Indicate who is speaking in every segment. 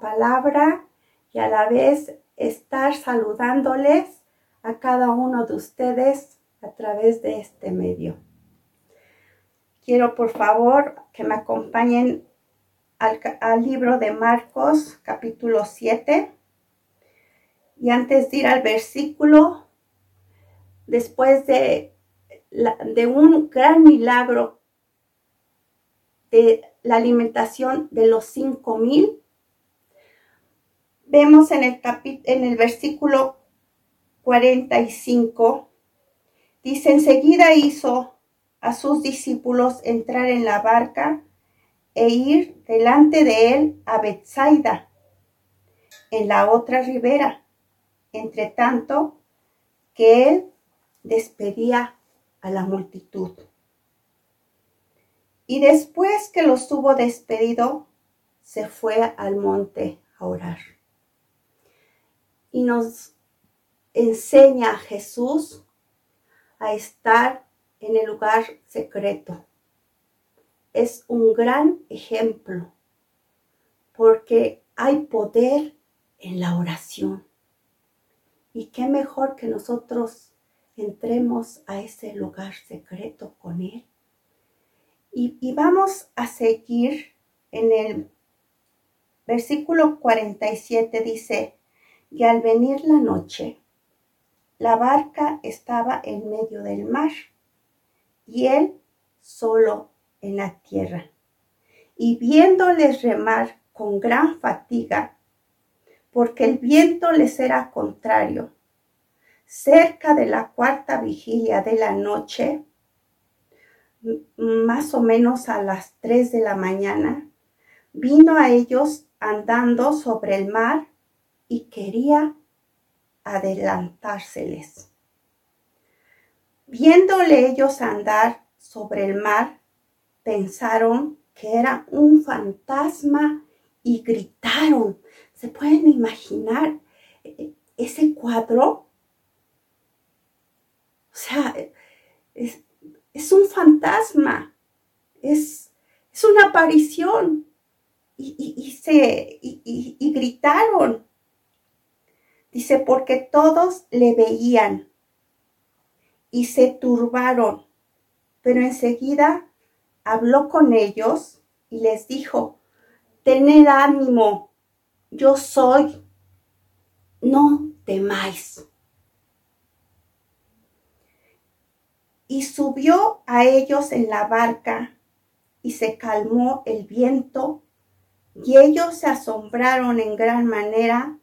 Speaker 1: palabra y a la vez estar saludándoles a cada uno de ustedes a través de este medio. Quiero por favor que me acompañen al, libro de Marcos capítulo 7. Y antes de ir al versículo, después de, de un gran milagro de la alimentación de los cinco mil, vemos en el, en el versículo 45, dice, enseguida hizo a sus discípulos entrar en la barca e ir delante de él a Bethsaida, en la otra ribera, entre tanto que él despedía a la multitud. Y después que los hubo despedido, se fue al monte a orar. Y nos enseña a Jesús a estar en el lugar secreto. Es un gran ejemplo porque hay poder en la oración. Y qué mejor que nosotros entremos a ese lugar secreto con Él y, vamos a seguir en el versículo 47 dice, y al venir la noche, la barca estaba en medio del mar y él solo en la tierra. Y viéndoles remar con gran fatiga, porque el viento les era contrario, cerca de la cuarta vigilia de la noche, más o menos a las 3 de la mañana, vino a ellos andando sobre el mar y quería adelantárseles. Viéndole ellos andar sobre el mar, pensaron que era un fantasma y gritaron. ¿Se pueden imaginar eh, ese cuadro? O sea, es, es un fantasma, es, es una aparición. Y, se, y gritaron. Dice, porque todos le veían y se turbaron, pero enseguida habló con ellos y les dijo, tened ánimo, yo soy, no temáis. Y subió a ellos en la barca y se calmó el viento y ellos se asombraron en gran manera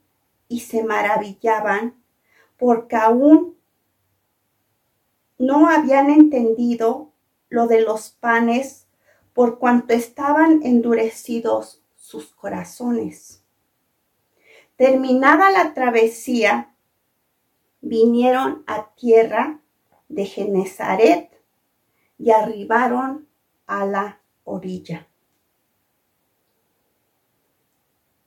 Speaker 1: y se maravillaban porque aún no habían entendido lo de los panes por cuanto estaban endurecidos sus corazones. Terminada la travesía, vinieron a tierra de Genezaret y arribaron a la orilla.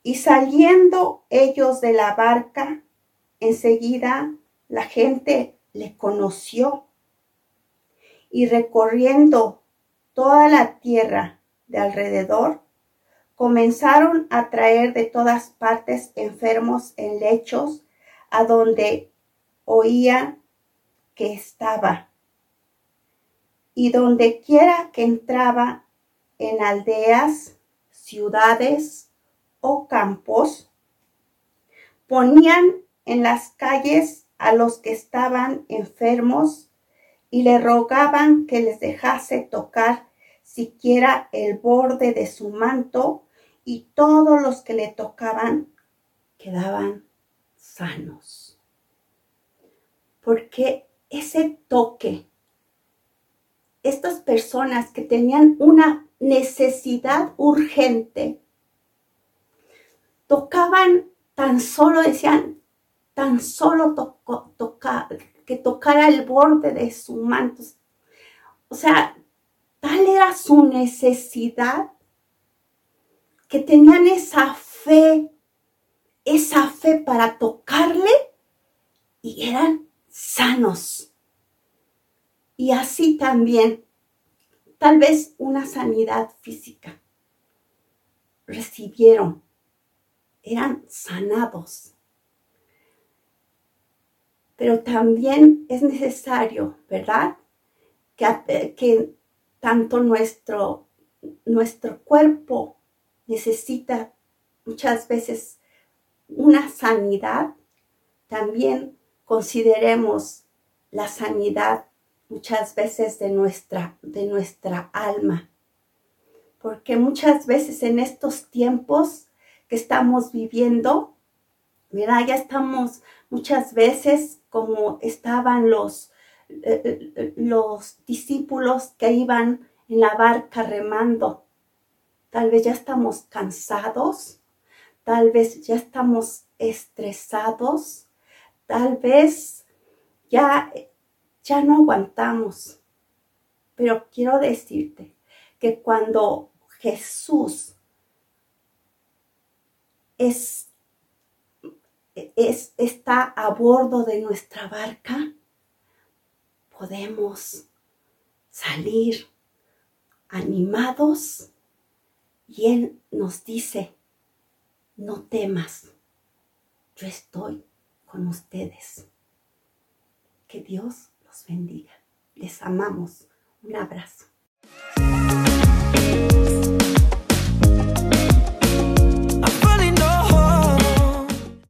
Speaker 1: Y saliendo ellos de la barca, enseguida la gente le conoció y recorriendo toda la tierra de alrededor, comenzaron a traer de todas partes enfermos en lechos a donde oían que estaba. Y donde quiera que entraba en aldeas, ciudades o campos, ponían en las calles a los que estaban enfermos y le rogaban que les dejase tocar siquiera el borde de su manto y todos los que le tocaban quedaban sanos. Porque ese toque, estas personas que tenían una necesidad urgente, tocaban tan solo, decían, tan solo que tocara el borde de su manto. O sea, tal era su necesidad que tenían esa fe, esa fe para tocarle y eran sanos. Y así también, tal vez una sanidad física recibieron eran sanados. Pero también es necesario, ¿verdad? Que, que tanto nuestro, nuestro cuerpo necesita muchas veces una sanidad, también consideremos la sanidad muchas veces de nuestra, de nuestra alma. Porque muchas veces en estos tiempos que estamos viviendo, mira, ya estamos muchas veces como estaban los, eh, eh, los discípulos que iban en la barca remando. Tal vez ya estamos cansados, tal vez ya estamos estresados, tal vez ya, ya no aguantamos. Pero quiero decirte que cuando Jesús es, es, está a bordo de nuestra barca, podemos salir animados y Él nos dice, no temas, yo estoy con ustedes. Que Dios los bendiga. Les amamos. Un abrazo.